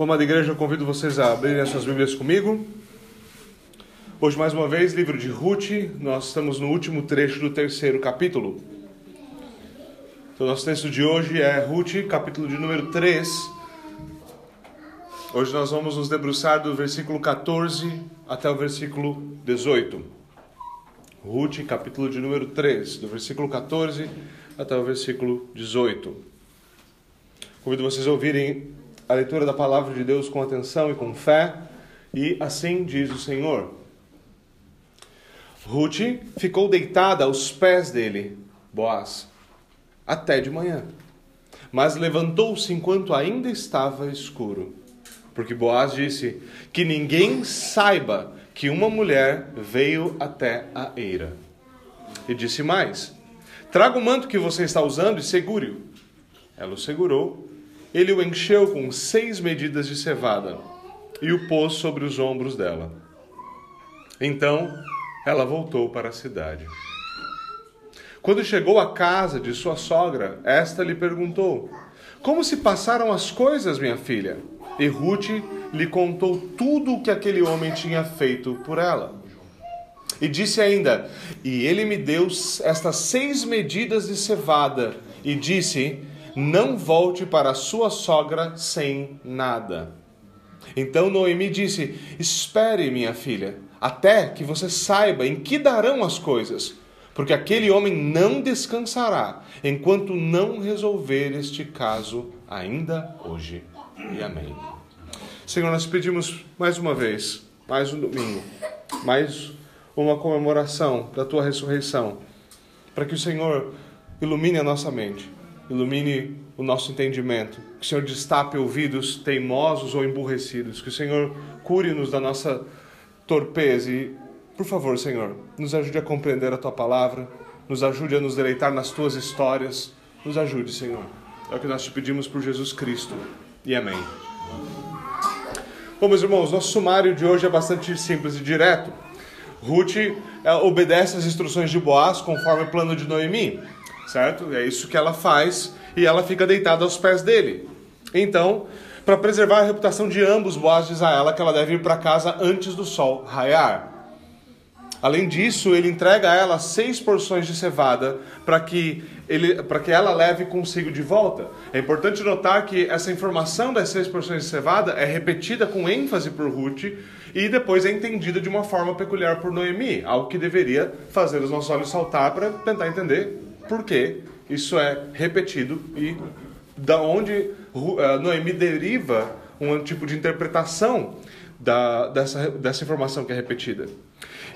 Como a igreja, eu convido vocês a abrirem as suas Bíblias comigo. Hoje, mais uma vez, livro de Ruth, nós estamos no último trecho do terceiro capítulo. Então, nosso texto de hoje é Ruth, capítulo de número 3. Hoje nós vamos nos debruçar do versículo 14 até o versículo 18. Ruth, capítulo de número 3, do versículo 14 até o versículo 18. Convido vocês a ouvirem a leitura da palavra de Deus com atenção e com fé, e assim diz o Senhor. Ruth ficou deitada aos pés dele, Boaz, até de manhã. Mas levantou-se enquanto ainda estava escuro. Porque Boaz disse: Que ninguém saiba que uma mulher veio até a eira. E disse mais: Traga o manto que você está usando e segure-o. Ela o segurou ele o encheu com seis medidas de cevada e o pôs sobre os ombros dela. Então ela voltou para a cidade. Quando chegou à casa de sua sogra, esta lhe perguntou: Como se passaram as coisas, minha filha? E Ruth lhe contou tudo o que aquele homem tinha feito por ela. E disse ainda: E ele me deu estas seis medidas de cevada, e disse: não volte para sua sogra sem nada. Então Noemi disse: Espere, minha filha, até que você saiba em que darão as coisas, porque aquele homem não descansará enquanto não resolver este caso ainda hoje. E amém. Senhor, nós pedimos mais uma vez, mais um domingo, mais uma comemoração da tua ressurreição, para que o Senhor ilumine a nossa mente ilumine o nosso entendimento, que o Senhor destape ouvidos teimosos ou emburrecidos, que o Senhor cure-nos da nossa torpeza e, por favor, Senhor, nos ajude a compreender a tua palavra, nos ajude a nos deleitar nas tuas histórias, nos ajude, Senhor. É o que nós te pedimos por Jesus Cristo. E amém. Bom, meus irmãos, nosso sumário de hoje é bastante simples e direto. Ruth é, obedece às instruções de Boaz conforme o plano de Noemi certo? É isso que ela faz e ela fica deitada aos pés dele. Então, para preservar a reputação de ambos, Boaz diz a ela que ela deve ir para casa antes do sol raiar. Além disso, ele entrega a ela seis porções de cevada para que, ele, que ela leve consigo de volta. É importante notar que essa informação das seis porções de cevada é repetida com ênfase por Ruth e depois é entendida de uma forma peculiar por Noemi, algo que deveria fazer os nossos olhos saltar para tentar entender porque isso é repetido e da onde uh, Noemi deriva um tipo de interpretação da, dessa, dessa informação que é repetida.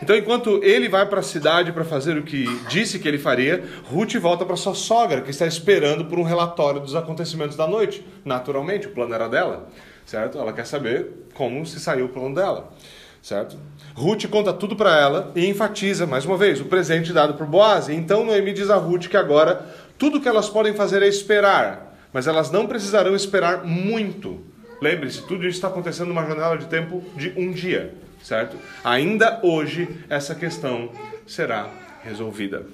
Então, enquanto ele vai para a cidade para fazer o que disse que ele faria, Ruth volta para sua sogra, que está esperando por um relatório dos acontecimentos da noite. Naturalmente, o plano era dela, certo? Ela quer saber como se saiu o plano dela certo? Ruth conta tudo para ela e enfatiza, mais uma vez, o presente dado por Boaz. Então Noemi diz a Ruth que agora tudo que elas podem fazer é esperar, mas elas não precisarão esperar muito. Lembre-se, tudo isso está acontecendo numa janela de tempo de um dia, certo? Ainda hoje essa questão será resolvida.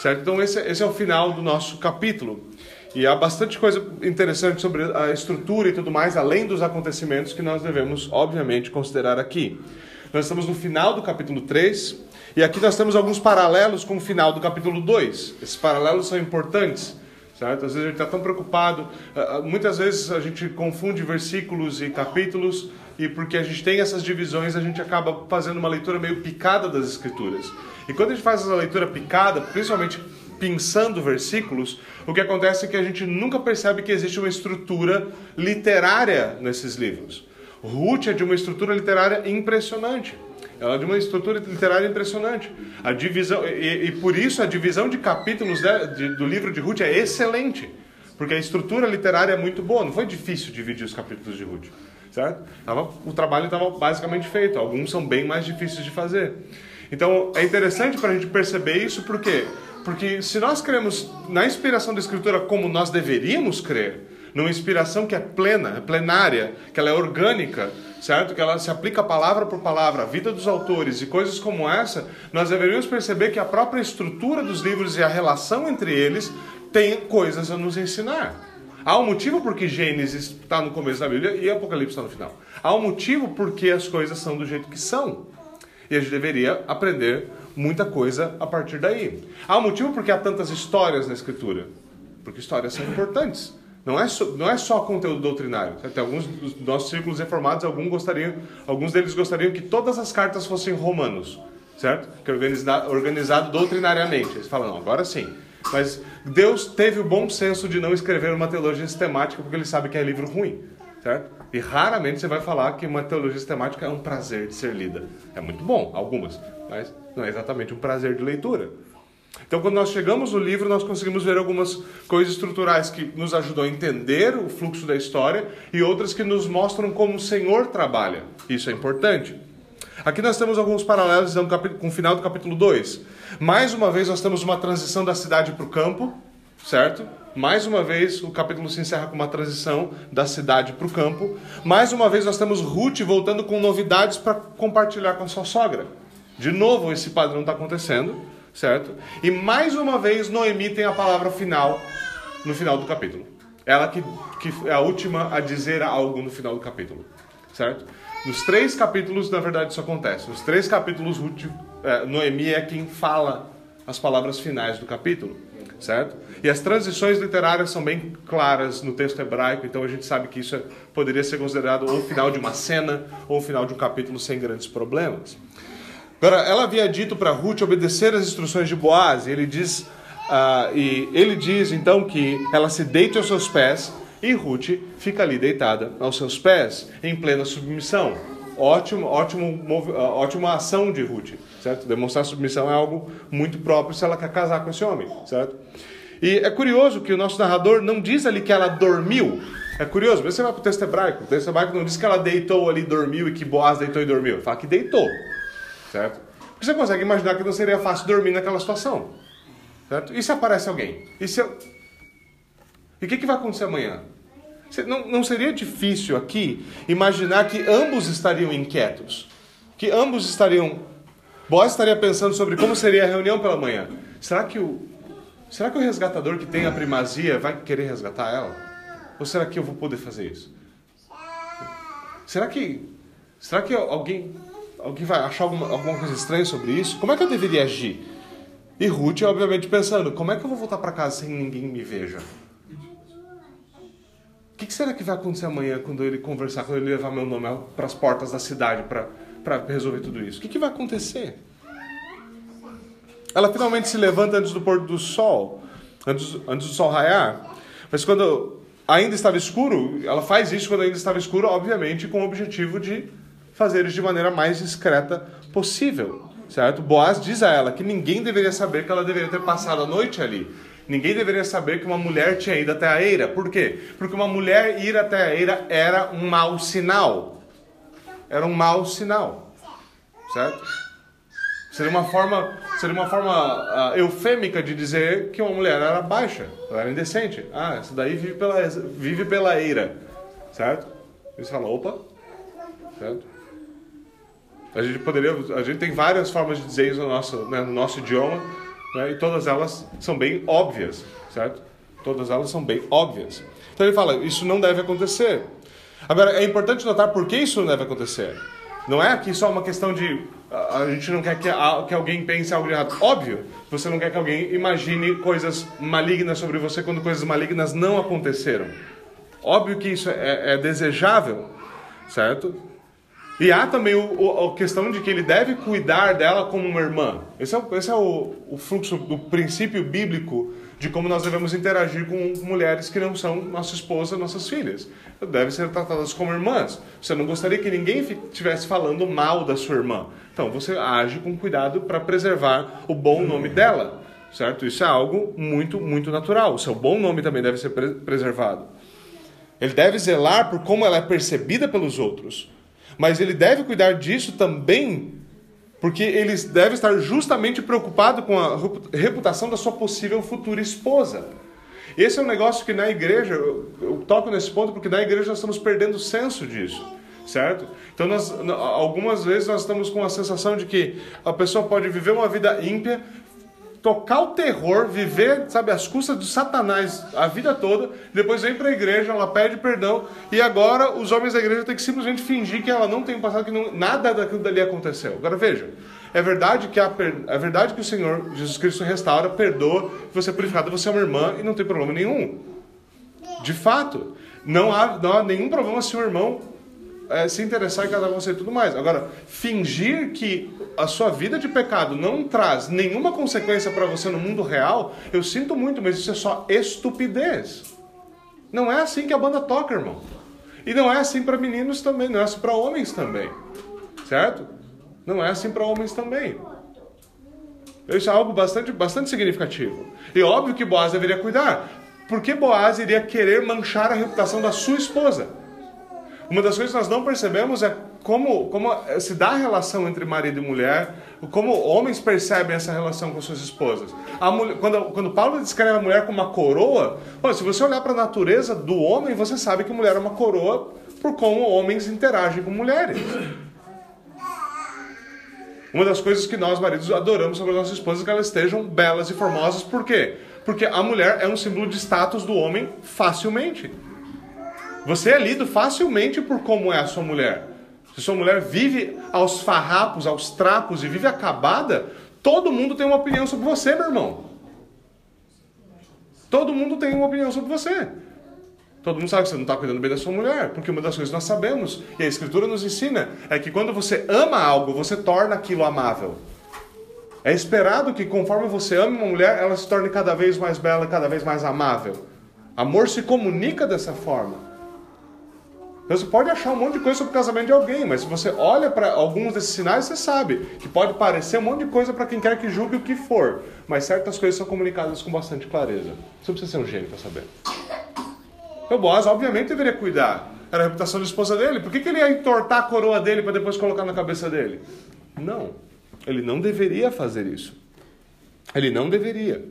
Certo? Então esse, esse é o final do nosso capítulo. E há bastante coisa interessante sobre a estrutura e tudo mais, além dos acontecimentos que nós devemos, obviamente, considerar aqui. Nós estamos no final do capítulo 3, e aqui nós temos alguns paralelos com o final do capítulo 2. Esses paralelos são importantes, certo? Às vezes a gente está tão preocupado, ah, ah, muitas vezes a gente confunde versículos e capítulos, e porque a gente tem essas divisões, a gente acaba fazendo uma leitura meio picada das Escrituras. E quando a gente faz essa leitura picada, principalmente pensando versículos, o que acontece é que a gente nunca percebe que existe uma estrutura literária nesses livros. Ruth é de uma estrutura literária impressionante. Ela é de uma estrutura literária impressionante. A divisão e, e por isso a divisão de capítulos de, de, do livro de Ruth é excelente, porque a estrutura literária é muito boa. Não foi difícil dividir os capítulos de Ruth, certo? Tava, o trabalho estava basicamente feito. Alguns são bem mais difíceis de fazer. Então é interessante para a gente perceber isso, porque porque se nós cremos na inspiração da Escritura como nós deveríamos crer, numa inspiração que é plena, é plenária, que ela é orgânica, certo? Que ela se aplica palavra por palavra, a vida dos autores e coisas como essa, nós deveríamos perceber que a própria estrutura dos livros e a relação entre eles tem coisas a nos ensinar. Há um motivo porque Gênesis está no começo da Bíblia e Apocalipse está no final. Há um motivo porque as coisas são do jeito que são. E a gente deveria aprender muita coisa a partir daí. Há um motivo porque há tantas histórias na Escritura. Porque histórias são importantes. Não é, só, não é só conteúdo doutrinário. Até alguns dos nossos círculos reformados, alguns, gostariam, alguns deles gostariam que todas as cartas fossem romanos, certo? Que é organizado, organizado doutrinariamente. Eles falam, não, agora sim. Mas Deus teve o bom senso de não escrever uma teologia sistemática porque ele sabe que é livro ruim, certo? E raramente você vai falar que uma teologia sistemática é um prazer de ser lida. É muito bom, algumas, mas não é exatamente um prazer de leitura. Então, quando nós chegamos no livro, nós conseguimos ver algumas coisas estruturais que nos ajudam a entender o fluxo da história e outras que nos mostram como o Senhor trabalha. Isso é importante. Aqui nós temos alguns paralelos então, com o final do capítulo 2. Mais uma vez, nós temos uma transição da cidade para o campo, certo? Mais uma vez, o capítulo se encerra com uma transição da cidade para o campo. Mais uma vez, nós temos Ruth voltando com novidades para compartilhar com a sua sogra. De novo, esse padrão está acontecendo, certo? E mais uma vez, Noemi tem a palavra final no final do capítulo. Ela que, que é a última a dizer algo no final do capítulo, certo? Nos três capítulos, na verdade, isso acontece. Nos três capítulos, é, Noemi é quem fala as palavras finais do capítulo, certo? E as transições literárias são bem claras no texto hebraico, então a gente sabe que isso é, poderia ser considerado ou o final de uma cena ou o final de um capítulo sem grandes problemas. Agora, ela havia dito para Ruth obedecer às instruções de Boaz, e ele diz, uh, e ele diz então que ela se deite aos seus pés, e Ruth fica ali deitada aos seus pés, em plena submissão. Ótimo, ótimo, ah, ótima ação de Ruth, certo? Demonstrar submissão é algo muito próprio se ela quer casar com esse homem, certo? E é curioso que o nosso narrador não diz ali que ela dormiu. É curioso, você vai para o texto hebraico. O texto hebraico não diz que ela deitou ali, dormiu e que Boaz deitou e dormiu. Ele fala que deitou. Certo? Porque você consegue imaginar que não seria fácil dormir naquela situação. Certo? E se aparece alguém? E, se eu... e o que, que vai acontecer amanhã? Não, não seria difícil aqui imaginar que ambos estariam inquietos. Que ambos estariam. Boaz estaria pensando sobre como seria a reunião pela manhã. Será que o, Será que o resgatador que tem a primazia vai querer resgatar ela? Ou será que eu vou poder fazer isso? Será que, será que alguém, alguém vai achar alguma, alguma coisa estranha sobre isso? Como é que eu deveria agir? E Ruth, obviamente, pensando: como é que eu vou voltar para casa sem ninguém me veja? O que será que vai acontecer amanhã quando ele conversar, quando ele levar meu nome para as portas da cidade para resolver tudo isso? O que, que vai acontecer? Ela finalmente se levanta antes do pôr do sol, antes, antes do sol raiar. Mas quando ainda estava escuro, ela faz isso quando ainda estava escuro, obviamente com o objetivo de fazer isso de maneira mais discreta possível, certo? Boaz diz a ela que ninguém deveria saber que ela deveria ter passado a noite ali. Ninguém deveria saber que uma mulher tinha ido até a eira. Por quê? Porque uma mulher ir até a eira era um mau sinal. Era um mau sinal, certo? Seria uma forma, seria uma forma uh, eufêmica de dizer que uma mulher era baixa, ela era indecente. Ah, essa daí vive pela, vive pela eira, certo? E você fala, opa, certo? A gente poderia, a gente tem várias formas de dizer isso no nosso, né, no nosso idioma, né, e todas elas são bem óbvias, certo? Todas elas são bem óbvias. Então ele fala, isso não deve acontecer. Agora, é importante notar por que isso não deve acontecer. Não é aqui só uma questão de a gente não quer que, que alguém pense algo errado. Óbvio, você não quer que alguém imagine coisas malignas sobre você quando coisas malignas não aconteceram. Óbvio que isso é, é desejável, certo? E há também o, o, a questão de que ele deve cuidar dela como uma irmã. Esse é, esse é o, o fluxo do princípio bíblico de como nós devemos interagir com mulheres que não são nossa esposa, nossas filhas. Devem ser tratadas como irmãs. Você não gostaria que ninguém estivesse falando mal da sua irmã. Então você age com cuidado para preservar o bom nome dela, certo? Isso é algo muito, muito natural. O seu bom nome também deve ser preservado. Ele deve zelar por como ela é percebida pelos outros. Mas ele deve cuidar disso também porque ele deve estar justamente preocupado com a reputação da sua possível futura esposa. Esse é um negócio que na igreja, eu toco nesse ponto porque na igreja nós estamos perdendo o senso disso, certo? Então, nós, algumas vezes nós estamos com a sensação de que a pessoa pode viver uma vida ímpia, tocar o terror, viver, sabe, as custas do satanás a vida toda, depois vem para a igreja, ela pede perdão, e agora os homens da igreja têm que simplesmente fingir que ela não tem passado, que não, nada daquilo dali aconteceu. Agora veja, é verdade que a, é verdade que o Senhor Jesus Cristo restaura, perdoa, você é purificado, você é uma irmã e não tem problema nenhum. De fato, não há, não há nenhum problema se o irmão é, se interessar em casar com você e tudo mais. Agora, fingir que a sua vida de pecado não traz nenhuma consequência para você no mundo real, eu sinto muito, mas isso é só estupidez. Não é assim que a banda toca, irmão. E não é assim para meninos também, não é assim para homens também. Certo? Não é assim para homens também. Isso é algo bastante, bastante significativo. E óbvio que Boaz deveria cuidar. Porque Boaz iria querer manchar a reputação da sua esposa. Uma das coisas que nós não percebemos é como, como se dá a relação entre marido e mulher, como homens percebem essa relação com suas esposas. Mulher, quando, quando Paulo descreve a mulher como uma coroa, se você olhar para a natureza do homem, você sabe que mulher é uma coroa por como homens interagem com mulheres. Uma das coisas que nós, maridos, adoramos sobre as nossas esposas é que elas estejam belas e formosas. Por quê? Porque a mulher é um símbolo de status do homem facilmente. Você é lido facilmente por como é a sua mulher. Se sua mulher vive aos farrapos, aos trapos e vive acabada, todo mundo tem uma opinião sobre você, meu irmão. Todo mundo tem uma opinião sobre você. Todo mundo sabe que você não está cuidando bem da sua mulher, porque uma das coisas que nós sabemos, e a Escritura nos ensina, é que quando você ama algo, você torna aquilo amável. É esperado que conforme você ama uma mulher, ela se torne cada vez mais bela, cada vez mais amável. Amor se comunica dessa forma. Então você pode achar um monte de coisa sobre o casamento de alguém, mas se você olha para alguns desses sinais, você sabe que pode parecer um monte de coisa para quem quer que julgue o que for, mas certas coisas são comunicadas com bastante clareza. Você não precisa ser um gênio para saber. Então Boaz, obviamente, deveria cuidar. Era a reputação da esposa dele. Por que, que ele ia entortar a coroa dele para depois colocar na cabeça dele? Não. Ele não deveria fazer isso. Ele não deveria.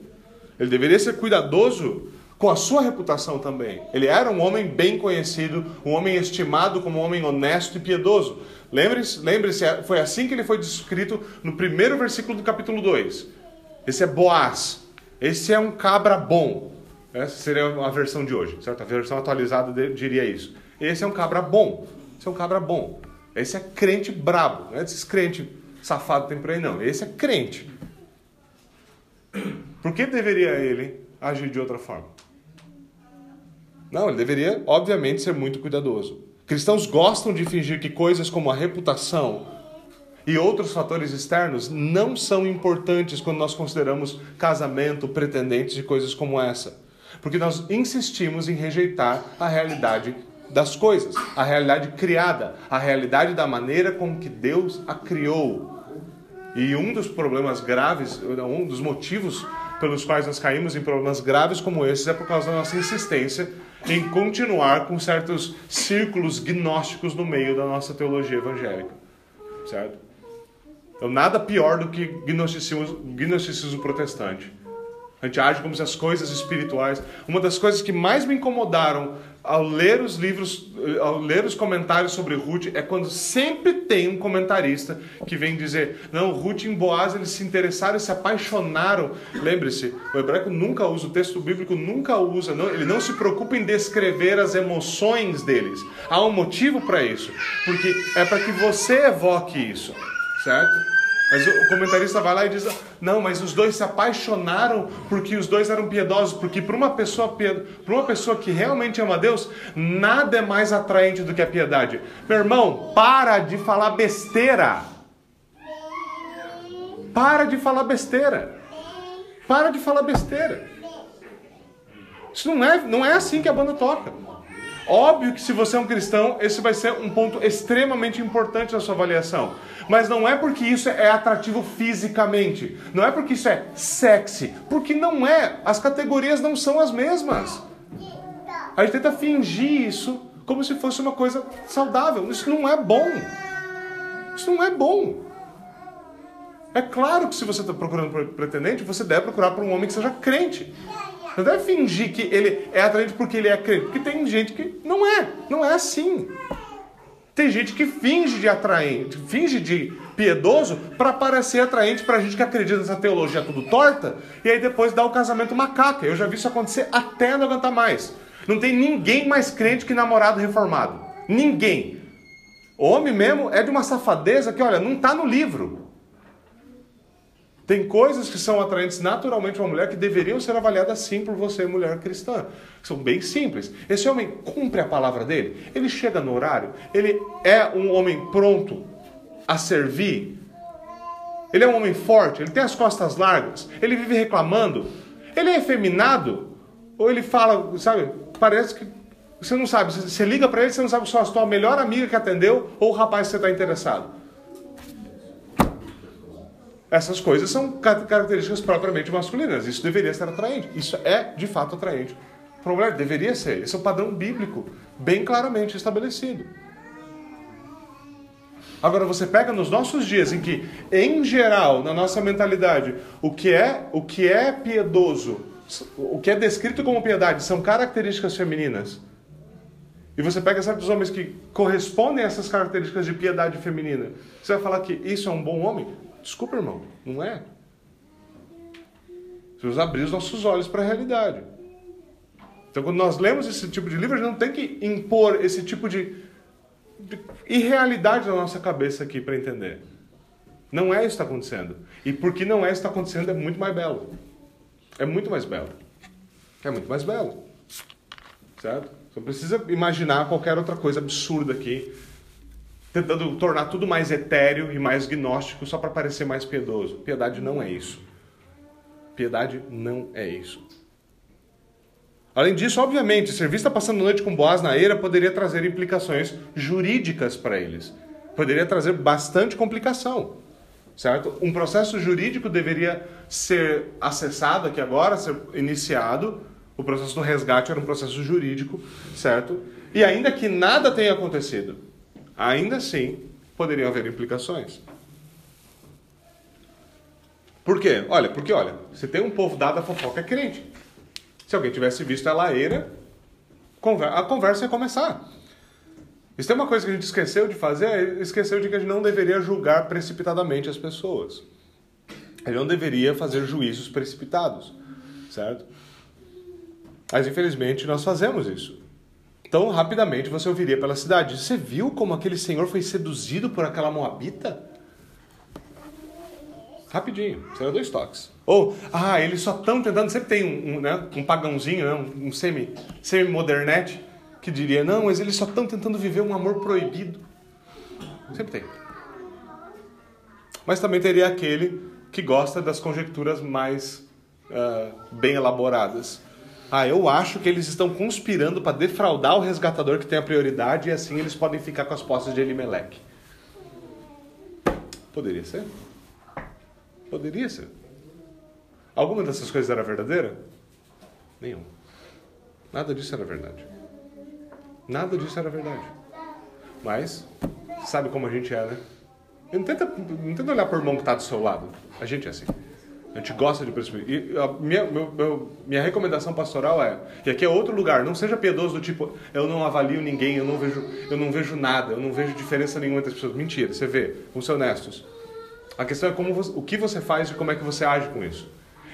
Ele deveria ser cuidadoso com a sua reputação também. Ele era um homem bem conhecido, um homem estimado como um homem honesto e piedoso. Lembre-se, lembre foi assim que ele foi descrito no primeiro versículo do capítulo 2. Esse é Boaz. Esse é um cabra bom. Essa seria a versão de hoje, certo? A versão atualizada diria isso. Esse é um cabra bom. Esse é um cabra bom. Esse é crente brabo. Não é desses crente safado tem por aí, não. Esse é crente. Por que deveria ele agir de outra forma? Não, ele deveria, obviamente, ser muito cuidadoso. Cristãos gostam de fingir que coisas como a reputação e outros fatores externos não são importantes quando nós consideramos casamento, pretendentes e coisas como essa. Porque nós insistimos em rejeitar a realidade das coisas, a realidade criada, a realidade da maneira com que Deus a criou. E um dos problemas graves, um dos motivos pelos quais nós caímos em problemas graves como esses é por causa da nossa insistência em continuar com certos círculos gnósticos no meio da nossa teologia evangélica. Certo? Então, nada pior do que gnosticismo, gnosticismo protestante. A gente age como se as coisas espirituais. Uma das coisas que mais me incomodaram ao ler os livros, ao ler os comentários sobre Ruth, é quando sempre tem um comentarista que vem dizer: não, Ruth e Boaz eles se interessaram e se apaixonaram. Lembre-se, o hebraico nunca usa, o texto bíblico nunca usa, não, ele não se preocupa em descrever as emoções deles. Há um motivo para isso, porque é para que você evoque isso, certo? Mas o comentarista vai lá e diz: não, mas os dois se apaixonaram porque os dois eram piedosos, porque para uma pessoa para uma pessoa que realmente ama Deus, nada é mais atraente do que a piedade. Meu irmão, para de falar besteira. Para de falar besteira. Para de falar besteira. Isso não é, não é assim que a banda toca. Óbvio que se você é um cristão, esse vai ser um ponto extremamente importante na sua avaliação. Mas não é porque isso é atrativo fisicamente, não é porque isso é sexy, porque não é. As categorias não são as mesmas. A gente tenta fingir isso como se fosse uma coisa saudável. Isso não é bom. Isso não é bom. É claro que se você está procurando pretendente, você deve procurar por um homem que seja crente. Não deve fingir que ele é atraente porque ele é crente. Porque tem gente que não é. Não é assim. Tem gente que finge de atraente, finge de piedoso para parecer atraente pra gente que acredita nessa teologia tudo torta, e aí depois dá o casamento macaca. Eu já vi isso acontecer até não aguentar mais. Não tem ninguém mais crente que namorado reformado. Ninguém. O homem mesmo é de uma safadeza que, olha, não está no livro. Tem coisas que são atraentes naturalmente para uma mulher que deveriam ser avaliadas sim por você, mulher cristã. São bem simples. Esse homem cumpre a palavra dele, ele chega no horário, ele é um homem pronto a servir, ele é um homem forte, ele tem as costas largas, ele vive reclamando, ele é efeminado, ou ele fala, sabe, parece que você não sabe, você liga para ele, você não sabe se é a sua melhor amiga que atendeu ou o rapaz que você está interessado. Essas coisas são características propriamente masculinas. Isso deveria ser atraente. Isso é, de fato, atraente. Para mulher, deveria ser. Esse é o padrão bíblico, bem claramente estabelecido. Agora você pega nos nossos dias em que, em geral, na nossa mentalidade, o que é, o que é piedoso, o que é descrito como piedade são características femininas. E você pega certos homens que correspondem a essas características de piedade feminina. Você vai falar que isso é um bom homem? Desculpa, irmão, não é. Precisamos abrir os nossos olhos para a realidade. Então, quando nós lemos esse tipo de livro, a gente não tem que impor esse tipo de, de irrealidade na nossa cabeça aqui para entender. Não é isso que está acontecendo. E porque não é isso que está acontecendo, é muito mais belo. É muito mais belo. É muito mais belo. Certo? Você não precisa imaginar qualquer outra coisa absurda aqui tentando tornar tudo mais etéreo e mais gnóstico só para parecer mais piedoso. Piedade não é isso. Piedade não é isso. Além disso, obviamente, ser vista passando a noite com Boaz na eira poderia trazer implicações jurídicas para eles. Poderia trazer bastante complicação, certo? Um processo jurídico deveria ser acessado aqui agora, ser iniciado. O processo do resgate era um processo jurídico, certo? E ainda que nada tenha acontecido, ainda assim poderiam haver implicações. Por quê? Olha, porque olha, você tem um povo dado a fofoca é crente. Se alguém tivesse visto a laeira, a conversa ia começar. Isso tem uma coisa que a gente esqueceu de fazer, é esqueceu de que a gente não deveria julgar precipitadamente as pessoas. A gente não deveria fazer juízos precipitados, certo? Mas infelizmente nós fazemos isso. Então, rapidamente você ouviria pela cidade: Você viu como aquele senhor foi seduzido por aquela moabita? Rapidinho, será dois toques. Ou, ah, eles só estão tentando. Sempre tem um, um, né, um pagãozinho, né, um, um semi, semi-modernete, que diria: Não, mas eles só estão tentando viver um amor proibido. Sempre tem. Mas também teria aquele que gosta das conjecturas mais uh, bem elaboradas. Ah, eu acho que eles estão conspirando para defraudar o resgatador que tem a prioridade e assim eles podem ficar com as posses de Elimelec. Poderia ser. Poderia ser. Alguma dessas coisas era verdadeira? Nenhuma. Nada disso era verdade. Nada disso era verdade. Mas, sabe como a gente é, né? Não tenta, não tenta olhar por irmão que está do seu lado. A gente é assim. A gente gosta de pressuir. E a minha, meu, meu, minha recomendação pastoral é, e aqui é outro lugar, não seja piedoso do tipo, eu não avalio ninguém, eu não vejo, eu não vejo nada, eu não vejo diferença nenhuma entre as pessoas. Mentira, você vê, vamos ser honestos. A questão é como você, o que você faz e como é que você age com isso.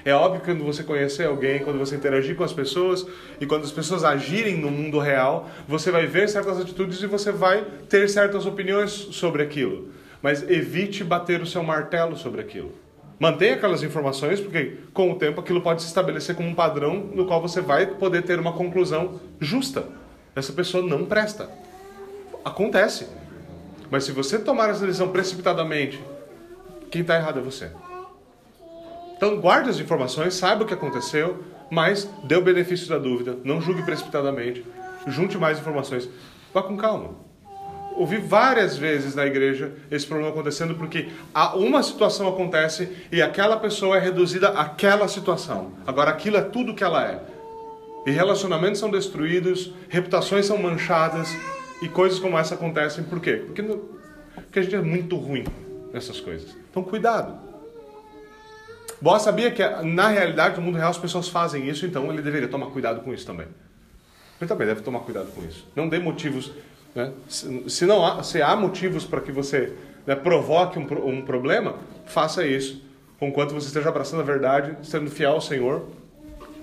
É óbvio que quando você conhecer alguém, quando você interagir com as pessoas e quando as pessoas agirem no mundo real, você vai ver certas atitudes e você vai ter certas opiniões sobre aquilo. Mas evite bater o seu martelo sobre aquilo. Mantenha aquelas informações, porque com o tempo aquilo pode se estabelecer como um padrão no qual você vai poder ter uma conclusão justa. Essa pessoa não presta. Acontece. Mas se você tomar essa decisão precipitadamente, quem está errado é você. Então guarde as informações, saiba o que aconteceu, mas dê o benefício da dúvida, não julgue precipitadamente, junte mais informações, vá com calma ouvi várias vezes na igreja esse problema acontecendo porque uma situação acontece e aquela pessoa é reduzida àquela situação. Agora aquilo é tudo que ela é. E relacionamentos são destruídos, reputações são manchadas e coisas como essa acontecem. Por quê? Porque, porque a gente é muito ruim nessas coisas. Então cuidado. Boa sabia que na realidade, no mundo real, as pessoas fazem isso, então ele deveria tomar cuidado com isso também. Ele também deve tomar cuidado com isso. Não dê motivos Né? Se, se, não há, se há motivos para que você né, provoque um, um problema, faça isso. Conquanto você esteja abraçando a verdade, sendo fiel ao Senhor,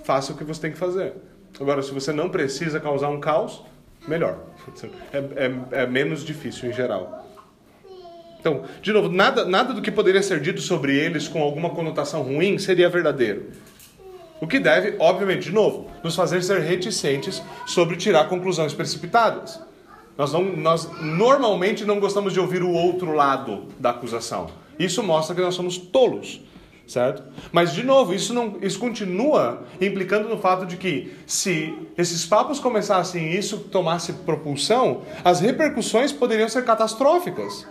faça o que você tem que fazer. Agora, se você não precisa causar um caos, melhor. É, é, é menos difícil em geral. Então, de novo, nada, nada do que poderia ser dito sobre eles com alguma conotação ruim seria verdadeiro. O que deve, obviamente, de novo, nos fazer ser reticentes sobre tirar conclusões precipitadas. Nós, não, nós normalmente não gostamos de ouvir o outro lado da acusação. Isso mostra que nós somos tolos, certo? Mas, de novo, isso, não, isso continua implicando no fato de que, se esses papos começassem isso tomasse propulsão, as repercussões poderiam ser catastróficas.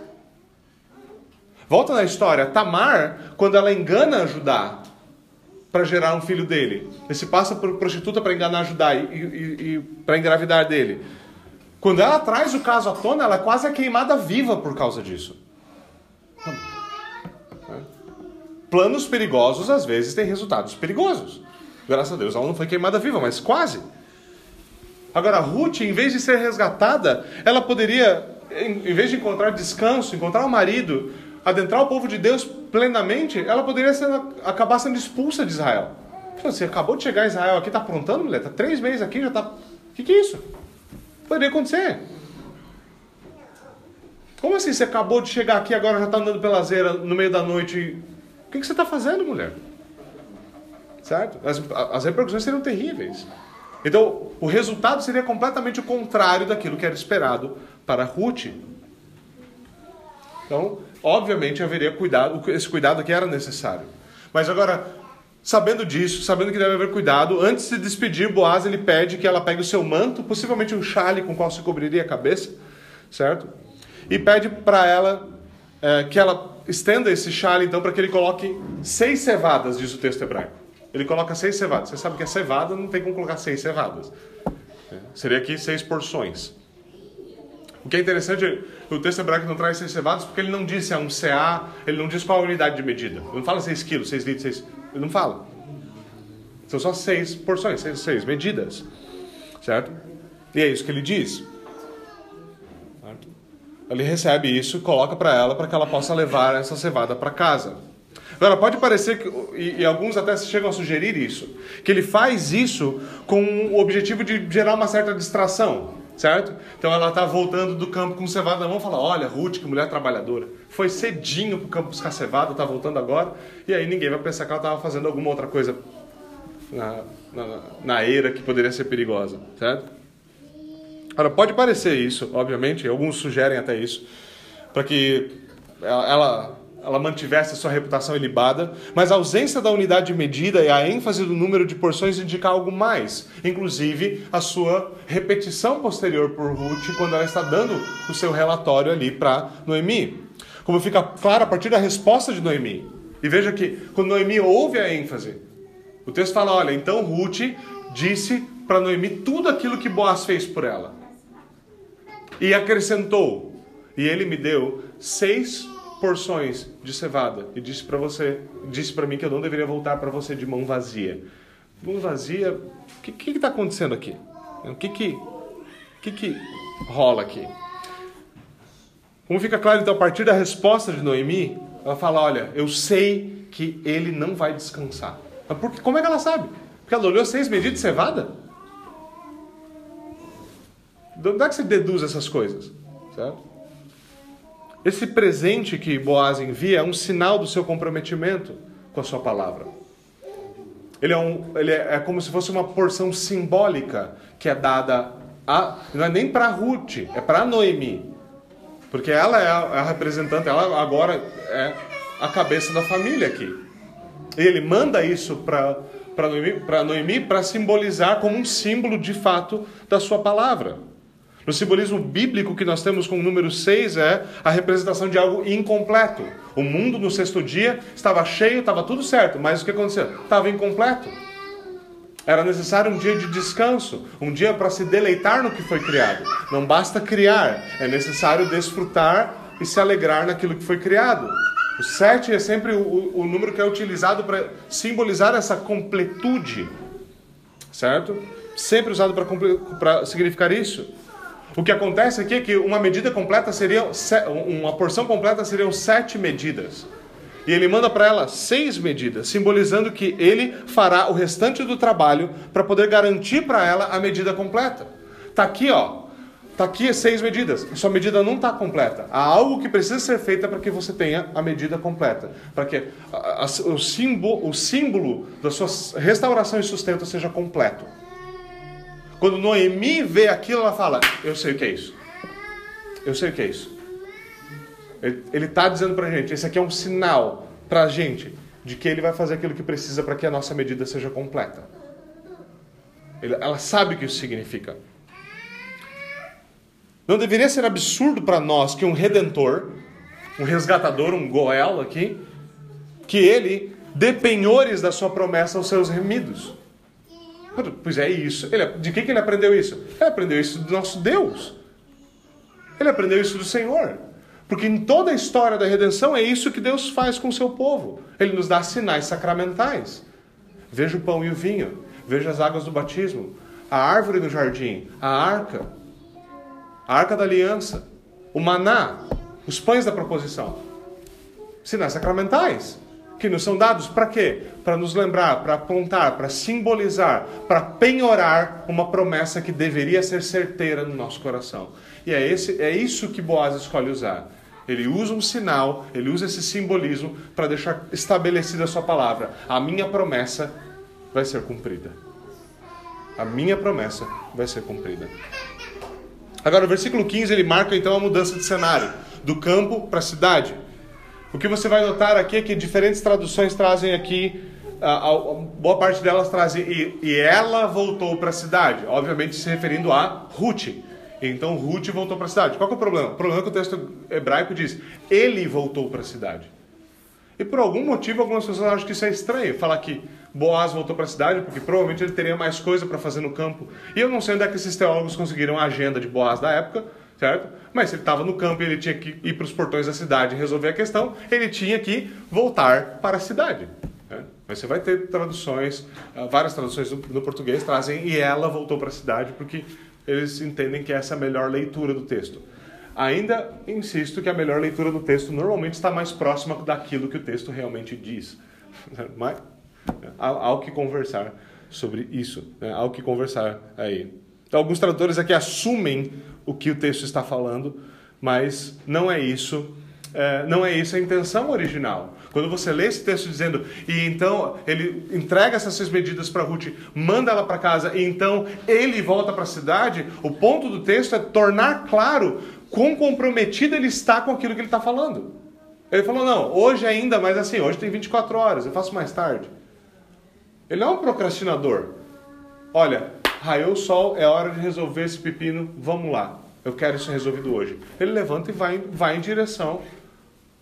Volta na história, Tamar, quando ela engana Judá para gerar um filho dele, ele se passa por prostituta para enganar Judá e, e, e para engravidar dele. Quando ela traz o caso à tona, ela quase é queimada viva por causa disso. Planos perigosos às vezes têm resultados perigosos. Graças a Deus ela não foi queimada viva, mas quase. Agora, Ruth, em vez de ser resgatada, ela poderia, em vez de encontrar descanso, encontrar um marido, adentrar o povo de Deus plenamente, ela poderia ser, acabar sendo expulsa de Israel. Você acabou de chegar a Israel aqui, está aprontando, mulher? Está três meses aqui, já está. O que, que é isso? Poderia acontecer. Como assim você acabou de chegar aqui agora já está andando pela zeira no meio da noite? O que, que você está fazendo, mulher? Certo? As, as repercussões seriam terríveis. Então, o resultado seria completamente o contrário daquilo que era esperado para Ruth. Então, obviamente haveria cuidado, esse cuidado aqui era necessário. Mas agora, sabendo disso, sabendo que deve haver cuidado, antes de despedir, Boaz ele pede que ela pegue o seu manto, possivelmente um chale com o qual se cobriria a cabeça, certo? E pede para ela é, que ela estenda esse chale, então, para que ele coloque seis cevadas, diz o texto hebraico. Ele coloca seis cevadas. Você sabe que a cevada não tem como colocar seis cevadas. É, seria aqui seis porções. O que é interessante, o texto hebraico não traz seis cevadas porque ele não diz se é um CA, ele não diz qual a unidade de medida. Ele não fala 6 quilos, 6 litros, 6... Ele não fala. São só seis porções, seis, seis medidas. Certo? E é isso que ele diz. Certo? Ele recebe isso coloca para ela para que ela possa levar essa cevada para casa. Agora, pode parecer que, e, e, alguns até chegam a sugerir isso, que ele faz isso com o objetivo de gerar uma certa distração certo? Então ela está voltando do campo com cevada na mão fala: Olha, Ruth, que mulher trabalhadora. Foi cedinho para o campo buscar cevada, está voltando agora. E aí ninguém vai pensar que ela estava fazendo alguma outra coisa na, na, na era que poderia ser perigosa, certo? Agora, pode parecer isso, obviamente, alguns sugerem até isso, para que ela, ela ela mantivesse a sua reputação ilibada, mas a ausência da unidade de medida e a ênfase do número de porções indica algo mais, inclusive a sua repetição posterior por Ruth quando ela está dando o seu relatório ali para Noemi. Como fica claro a partir da resposta de Noemi. E veja que quando Noemi ouve a ênfase, o texto fala: olha, então Ruth disse para Noemi tudo aquilo que Boaz fez por ela. E acrescentou: e ele me deu seis porções de cevada e disse para você, disse para mim que eu não deveria voltar para você de mão vazia. Mão vazia, o que está acontecendo aqui? O que que, que que rola aqui? Como fica claro então a partir da resposta de Noemi, ela fala, olha, eu sei que ele não vai descansar. Mas por, como é que ela sabe? Porque ela olhou seis medidas de cevada? De onde é que você deduz essas coisas? Certo? Esse presente que Boaz envia é um sinal do seu comprometimento com a sua palavra. Ele é, um, ele é, é como se fosse uma porção simbólica que é dada a, não é nem para Ruth, é para Noemi. Porque ela é a, é a representante, ela agora é a cabeça da família aqui. E ele manda isso para Noemi para simbolizar como um símbolo de fato da sua palavra. No simbolismo bíblico que nós temos com o número 6 é a representação de algo incompleto. O mundo no sexto dia estava cheio, estava tudo certo, mas o que aconteceu? Estava incompleto. Era necessário um dia de descanso, um dia para se deleitar no que foi criado. Não basta criar, é necessário desfrutar e se alegrar naquilo que foi criado. O 7 é sempre o, o número que é utilizado para simbolizar essa completude, certo? Sempre usado para significar isso. O que acontece aqui é que uma medida completa seria uma porção completa seriam sete medidas. E ele manda para ela seis medidas, simbolizando que ele fará o restante do trabalho para poder garantir para ela a medida completa. Tá aqui, ó. Tá aqui seis medidas. Sua medida não está completa. Há algo que precisa ser feito para que você tenha a medida completa, para que a, a, o, o símbolo da sua restauração e sustento seja completo. Quando Noemi vê aquilo, ela fala: Eu sei o que é isso. Eu sei o que é isso. Ele está dizendo para a gente: esse aqui é um sinal para a gente de que ele vai fazer aquilo que precisa para que a nossa medida seja completa. Ela sabe o que isso significa. Não deveria ser absurdo para nós que um redentor, um resgatador, um Goel aqui, que ele dê penhores da sua promessa aos seus remidos. Pois é isso. Ele, de que, que ele aprendeu isso? Ele aprendeu isso do nosso Deus. Ele aprendeu isso do Senhor. Porque em toda a história da redenção é isso que Deus faz com o seu povo. Ele nos dá sinais sacramentais. Veja o pão e o vinho, veja as águas do batismo, a árvore no jardim, a arca, a arca da aliança, o maná, os pães da proposição. Sinais sacramentais que nos são dados para quê? Para nos lembrar, para apontar, para simbolizar, para penhorar uma promessa que deveria ser certeira no nosso coração. E é, esse, é isso que Boaz escolhe usar. Ele usa um sinal, ele usa esse simbolismo para deixar estabelecida a sua palavra. A minha promessa vai ser cumprida. A minha promessa vai ser cumprida. Agora, o versículo 15 ele marca então a mudança de cenário do campo para a cidade. O que você vai notar aqui é que diferentes traduções trazem aqui, a, a boa parte delas trazem e, e ela voltou para a cidade, obviamente se referindo a Ruth. Então Ruth voltou para a cidade. Qual é o problema? O problema é que o texto hebraico diz: ele voltou para a cidade. E por algum motivo, algumas pessoas acham que isso é estranho, falar que Boaz voltou para a cidade, porque provavelmente ele teria mais coisa para fazer no campo. E eu não sei onde é que esses teólogos conseguiram a agenda de Boaz da época, certo? Mas se ele estava no campo e ele tinha que ir para os portões da cidade e resolver a questão, ele tinha que voltar para a cidade. Né? Mas você vai ter traduções, ah, várias traduções no português trazem e ela voltou para a cidade porque eles entendem que essa é a melhor leitura do texto. Ainda insisto que a melhor leitura do texto normalmente está mais próxima daquilo que o texto realmente diz. Mas há, há o que conversar sobre isso, né? há que conversar aí. Então, alguns tradutores aqui assumem o que o texto está falando, mas não é isso, é, não é isso a intenção original. Quando você lê esse texto dizendo, e então ele entrega essas seis medidas para Ruth, manda ela para casa, e então ele volta para a cidade, o ponto do texto é tornar claro quão comprometido ele está com aquilo que ele está falando. Ele falou, não, hoje ainda, mas assim, hoje tem 24 horas, eu faço mais tarde. Ele não é um procrastinador. Olha, raiou o sol, é hora de resolver esse pepino, vamos lá. Eu quero isso resolvido hoje. Ele levanta e vai, vai em direção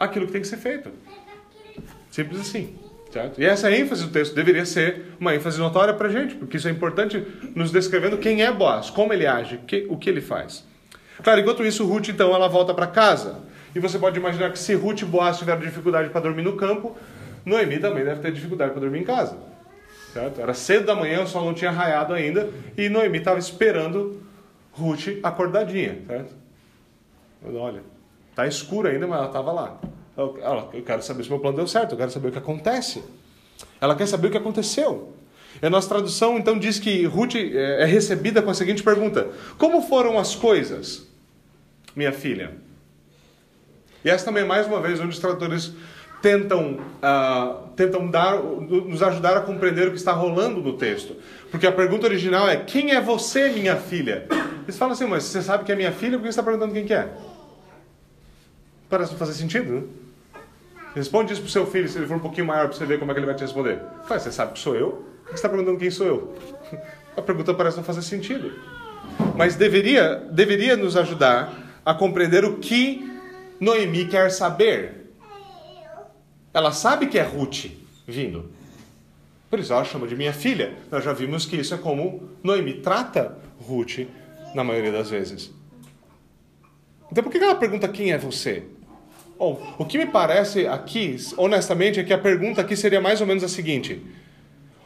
àquilo que tem que ser feito. Simples assim. Certo? E essa ênfase do texto deveria ser uma ênfase notória para a gente, porque isso é importante nos descrevendo quem é Boaz, como ele age, que, o que ele faz. Claro, enquanto isso, Ruth então ela volta para casa. E você pode imaginar que se Ruth e Boaz tiveram dificuldade para dormir no campo, Noemi também deve ter dificuldade para dormir em casa. Certo? Era cedo da manhã, o sol não tinha raiado ainda, e Noemi estava esperando Ruth acordadinha, certo? Olha, tá escuro ainda, mas ela estava lá. Ela, eu quero saber se meu plano deu certo, eu quero saber o que acontece. Ela quer saber o que aconteceu. E a nossa tradução então diz que Ruth é, é recebida com a seguinte pergunta: Como foram as coisas, minha filha? E essa também é mais uma vez onde os tradutores tentam, uh, tentam dar, nos ajudar a compreender o que está rolando no texto. Porque a pergunta original é: Quem é você, minha filha? Eles falam assim, mas você sabe que é minha filha, por que você está perguntando quem que é? Parece fazer sentido, né? Responde isso pro seu filho, se ele for um pouquinho maior, para você ver como é que ele vai te responder. Fala, você sabe que sou eu? Por que você está perguntando quem sou eu? A pergunta parece não fazer sentido. Mas deveria, deveria nos ajudar a compreender o que Noemi quer saber. Ela sabe que é Ruth vindo. Por isso ela chama de minha filha. Nós já vimos que isso é como Noemi trata Ruth na maioria das vezes. Então por que ela pergunta quem é você? Bom, o que me parece aqui, honestamente, é que a pergunta aqui seria mais ou menos a seguinte: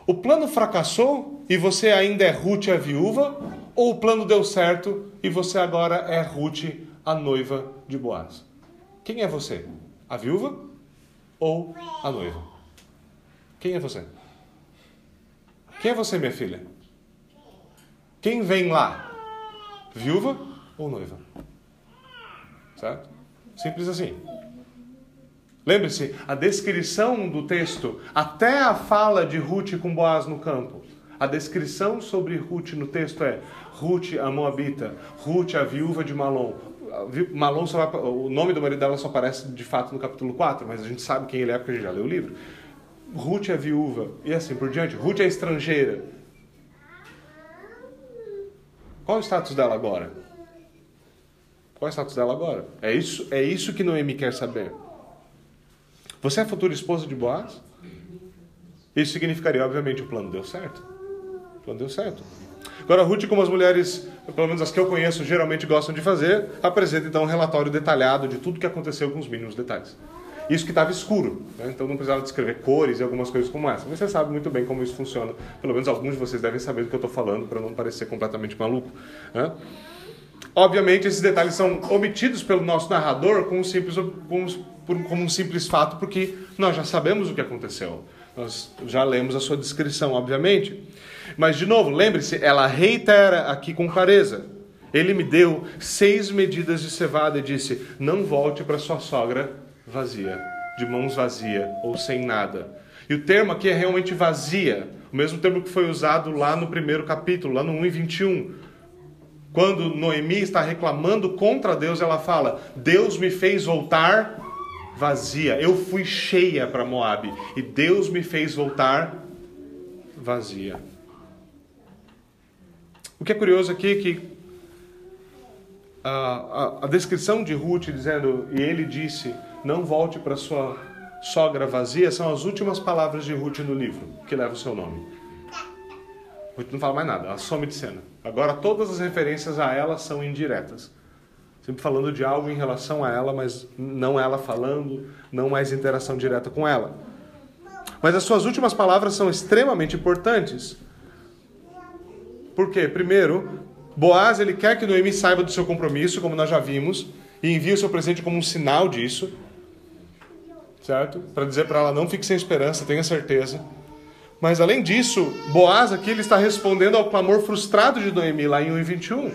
O plano fracassou e você ainda é Ruth a viúva? ou o plano deu certo e você agora é Ruth, a noiva de Boaz? Quem é você? A viúva ou a noiva? Quem é você? Quem é você, minha filha? Quem vem lá? Viúva ou noiva? Certo? Simples assim. Lembre-se, a descrição do texto, até a fala de Ruth com Boaz no campo, a descrição sobre Ruth no texto é Ruth a Moabita, Ruth a viúva de Malom. Malom só o nome do marido dela só aparece de fato no capítulo 4, mas a gente sabe quem ele é porque a gente já leu o livro. Ruth é viúva e assim por diante. Ruth é estrangeira. Qual é o status dela agora? Qual é o status dela agora? É isso, é isso que Noemi quer saber. Você é a futura esposa de Boaz? Isso significaria, obviamente, o plano deu certo. O plano deu certo. Agora, Ruth, como as mulheres, pelo menos as que eu conheço, geralmente gostam de fazer, apresenta então um relatório detalhado de tudo que aconteceu com os mínimos detalhes. Isso que estava escuro, né? então não precisava descrever cores e algumas coisas como essa. Você sabe muito bem como isso funciona. Pelo menos alguns de vocês devem saber do que eu estou falando para não parecer completamente maluco. Né? Obviamente, esses detalhes são omitidos pelo nosso narrador como um simples, como um simples fato, porque nós já sabemos o que aconteceu. Nós já lemos a sua descrição, obviamente. Mas, de novo, lembre-se, ela reitera aqui com clareza. Ele me deu seis medidas de cevada e disse: Não volte para sua sogra vazia, de mãos vazia ou sem nada. E o termo aqui é realmente vazia, o mesmo termo que foi usado lá no primeiro capítulo, lá no 1 e 21. Quando Noemi está reclamando contra Deus, ela fala: Deus me fez voltar vazia. Eu fui cheia para Moabe e Deus me fez voltar vazia. O que é curioso aqui é que a, a, a descrição de Ruth dizendo, e ele disse, não volte para sua sogra vazia, são as últimas palavras de Ruth no livro, que leva o seu nome. Ruth não fala mais nada, ela some de cena. Agora todas as referências a ela são indiretas. Sempre falando de algo em relação a ela, mas não ela falando, não mais interação direta com ela. Mas as suas últimas palavras são extremamente importantes. Por quê? Primeiro, Boaz ele quer que Noemi saiba do seu compromisso, como nós já vimos, e envia o seu presente como um sinal disso certo? Para dizer para ela não fique sem esperança, tenha certeza. Mas além disso, Boaz aqui ele está respondendo ao clamor frustrado de Noemi lá em 1:21.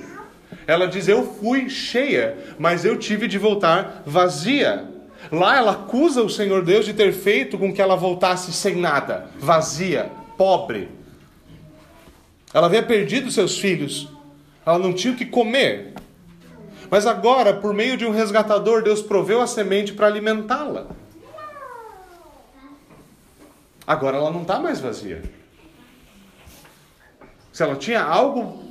Ela diz: "Eu fui cheia, mas eu tive de voltar vazia". Lá ela acusa o Senhor Deus de ter feito com que ela voltasse sem nada, vazia, pobre. Ela havia perdido seus filhos. Ela não tinha o que comer. Mas agora, por meio de um resgatador, Deus proveu a semente para alimentá-la. Agora ela não está mais vazia. Se ela tinha algo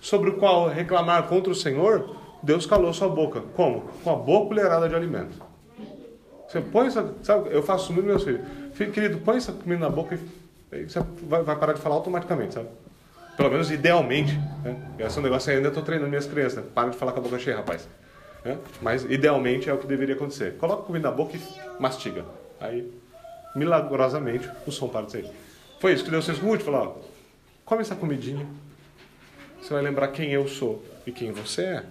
sobre o qual reclamar contra o Senhor, Deus calou sua boca. Como? Com a boa colherada de alimento. Você põe essa. Sabe, eu faço muito meus filhos. Filho querido, põe essa comida na boca e você vai parar de falar automaticamente, sabe? Pelo menos idealmente. Né? Esse é um negócio ainda estou treinando minhas crianças. Né? Para de falar com a boca cheia, rapaz. Né? Mas idealmente é o que deveria acontecer. Coloca a comida na boca e mastiga. Aí milagrosamente, o som para de sair. Foi isso que Deus fez com Ruth, falou, ó, come essa comidinha, você vai lembrar quem eu sou e quem você é.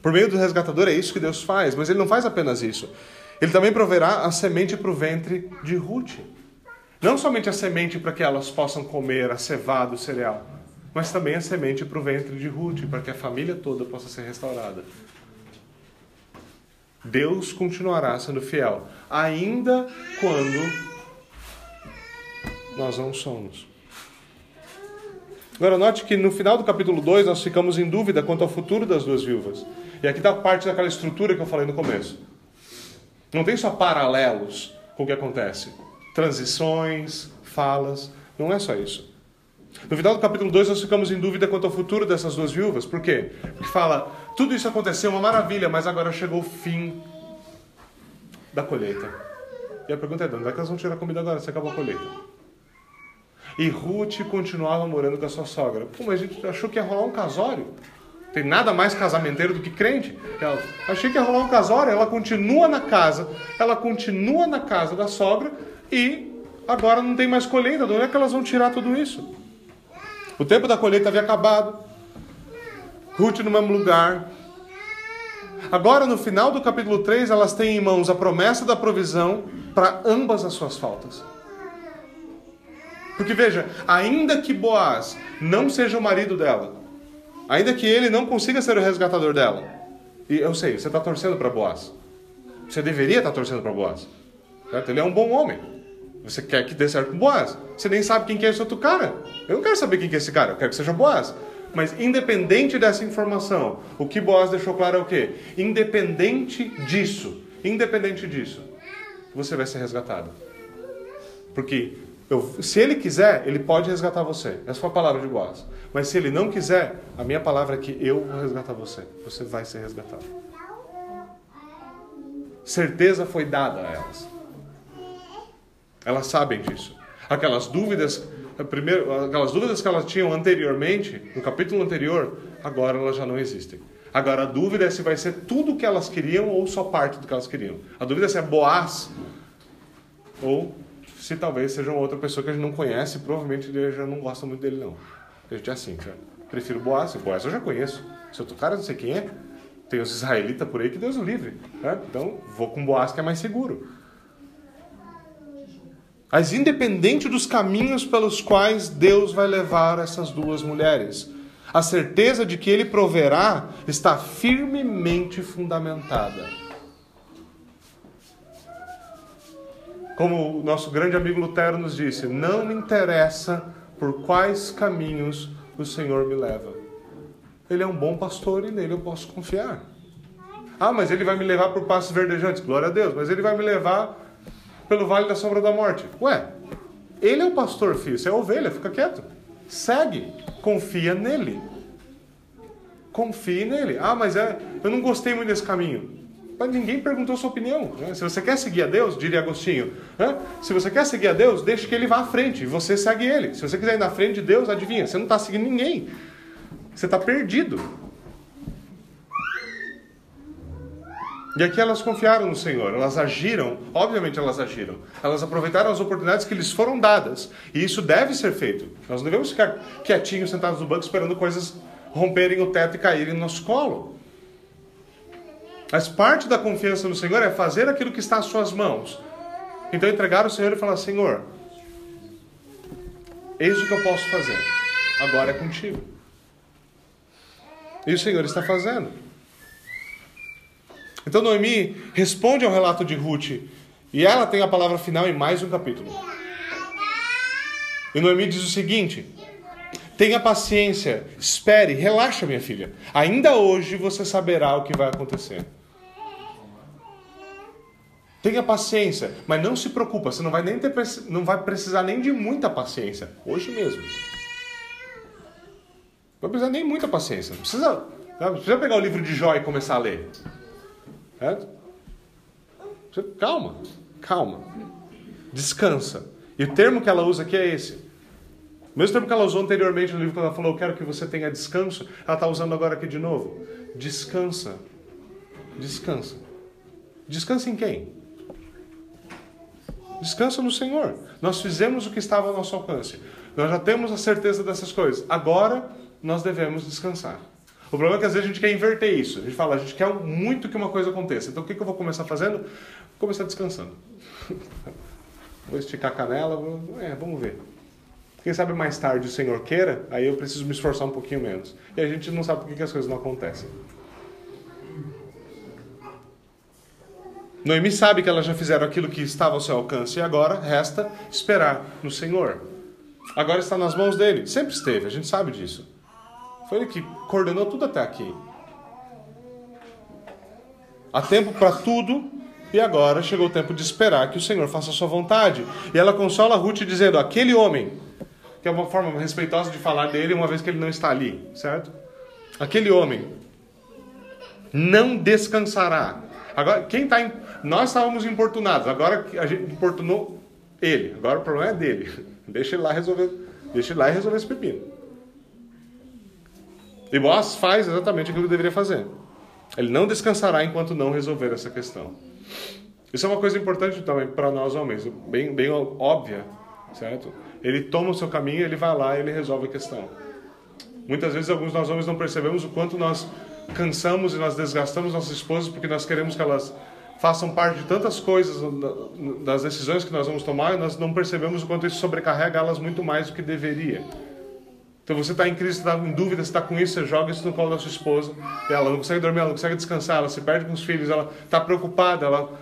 Por meio do resgatador é isso que Deus faz, mas Ele não faz apenas isso. Ele também proverá a semente para o ventre de Ruth. Não somente a semente para que elas possam comer a cevada, o cereal, mas também a semente para o ventre de Ruth, para que a família toda possa ser restaurada. Deus continuará sendo fiel, ainda quando nós não somos. Agora, note que no final do capítulo 2 nós ficamos em dúvida quanto ao futuro das duas viúvas. E aqui está parte daquela estrutura que eu falei no começo. Não tem só paralelos com o que acontece, transições, falas, não é só isso. No final do capítulo 2 nós ficamos em dúvida quanto ao futuro dessas duas viúvas. Por quê? Porque fala, tudo isso aconteceu, uma maravilha, mas agora chegou o fim da colheita. E a pergunta é, onde é que elas vão tirar comida agora se acabou a colheita? E Ruth continuava morando com a sua sogra. Pô, mas a gente achou que ia rolar um casório. Tem nada mais casamenteiro do que crente. Ela, achei que ia rolar um casório. Ela continua na casa. Ela continua na casa da sogra. E agora não tem mais colheita. De onde é que elas vão tirar tudo isso? O tempo da colheita havia acabado. Ruth no mesmo lugar. Agora, no final do capítulo 3, elas têm em mãos a promessa da provisão para ambas as suas faltas. Porque veja, ainda que Boaz não seja o marido dela, ainda que ele não consiga ser o resgatador dela, e eu sei, você está torcendo para Boaz. Você deveria estar tá torcendo para Boaz. Certo? Ele é um bom homem. Você quer que dê certo com Boaz. Você nem sabe quem que é esse outro cara. Eu não quero saber quem que é esse cara, eu quero que seja Boaz. Mas independente dessa informação, o que Boaz deixou claro é o quê? Independente disso, independente disso, você vai ser resgatado. Porque eu, se ele quiser, ele pode resgatar você. Essa foi a palavra de Boaz. Mas se ele não quiser, a minha palavra é que eu vou resgatar você. Você vai ser resgatado. Certeza foi dada a elas. Elas sabem disso. Aquelas dúvidas, primeiro, aquelas dúvidas que elas tinham anteriormente, no capítulo anterior, agora elas já não existem. Agora a dúvida é se vai ser tudo o que elas queriam ou só parte do que elas queriam. A dúvida é se é Boaz ou se talvez seja uma outra pessoa que a gente não conhece, provavelmente ele já não gosta muito dele não. A gente é assim, já. Prefiro Boaz, Boaz eu já conheço. Se outro cara não sei quem é, tem os israelitas por aí que Deus o livre. Né? Então vou com Boaz que é mais seguro. Mas independente dos caminhos pelos quais Deus vai levar essas duas mulheres, a certeza de que Ele proverá está firmemente fundamentada. Como o nosso grande amigo Lutero nos disse, não me interessa por quais caminhos o Senhor me leva. Ele é um bom pastor e nele eu posso confiar. Ah, mas ele vai me levar por passos verdejantes. Glória a Deus. Mas ele vai me levar pelo vale da sombra da morte. Ué, ele é o pastor, filho. Você é ovelha, fica quieto. Segue. Confia nele. Confie nele. Ah, mas é, eu não gostei muito desse caminho. Mas ninguém perguntou sua opinião. Né? Se você quer seguir a Deus, diria Agostinho, né? se você quer seguir a Deus, deixe que ele vá à frente e você segue ele. Se você quiser ir na frente de Deus, adivinha, você não está seguindo ninguém. Você está perdido. E aqui elas confiaram no Senhor, elas agiram, obviamente elas agiram, elas aproveitaram as oportunidades que lhes foram dadas, e isso deve ser feito. Nós não devemos ficar quietinhos, sentados no banco, esperando coisas romperem o teto e caírem no nosso colo. Mas parte da confiança no Senhor é fazer aquilo que está às suas mãos. Então entregar ao Senhor e falar: Senhor, eis o que eu posso fazer, agora é contigo. E o Senhor está fazendo. Então Noemi responde ao relato de Ruth e ela tem a palavra final em mais um capítulo. E Noemi diz o seguinte: Tenha paciência, espere, relaxa, minha filha. Ainda hoje você saberá o que vai acontecer. Tenha paciência, mas não se preocupa, você não vai, nem ter, não vai precisar nem de muita paciência. Hoje mesmo. Não vai precisar nem muita paciência. Não precisa, não precisa pegar o livro de Jó e começar a ler. Certo? Calma, calma. Descansa. E o termo que ela usa aqui é esse. O mesmo termo que ela usou anteriormente no livro, quando ela falou, eu quero que você tenha descanso, ela está usando agora aqui de novo. Descansa. Descansa. Descansa em quem? Descansa no Senhor. Nós fizemos o que estava ao nosso alcance. Nós já temos a certeza dessas coisas. Agora nós devemos descansar. O problema é que às vezes a gente quer inverter isso. A gente fala, a gente quer muito que uma coisa aconteça. Então o que, eu vou começar fazendo? Vou começar descansando. vou esticar a canela, vou... É, vamos ver. Quem sabe mais tarde o Senhor queira, aí eu preciso me esforçar um pouquinho menos. E a gente não sabe por que as coisas não acontecem. Noemi sabe que elas já fizeram aquilo que estava ao seu alcance e agora resta esperar no Senhor. Agora está nas mãos dele. Sempre esteve, a gente sabe disso. Foi ele que coordenou tudo até aqui. Há tempo para tudo e agora chegou o tempo de esperar que o Senhor faça a sua vontade. E ela consola Ruth dizendo: aquele homem, que é uma forma respeitosa de falar dele, uma vez que ele não está ali, certo? Aquele homem não descansará. Agora, quem está. Nós estávamos importunados, agora a gente importunou ele. Agora o problema é dele. Deixa ele lá resolver, deixa ele lá resolver esse pepino. E Boaz faz exatamente aquilo que deveria fazer. Ele não descansará enquanto não resolver essa questão. Isso é uma coisa importante também para nós homens, bem, bem óbvia, certo? Ele toma o seu caminho, ele vai lá e ele resolve a questão. Muitas vezes alguns nós homens não percebemos o quanto nós cansamos e nós desgastamos nossas esposas porque nós queremos que elas façam parte de tantas coisas das decisões que nós vamos tomar nós não percebemos o quanto isso sobrecarrega elas muito mais do que deveria. Então você está em crise, está em dúvida, está com isso, você joga isso no colo da sua esposa, ela não consegue dormir, ela não consegue descansar, ela se perde com os filhos, ela está preocupada, ela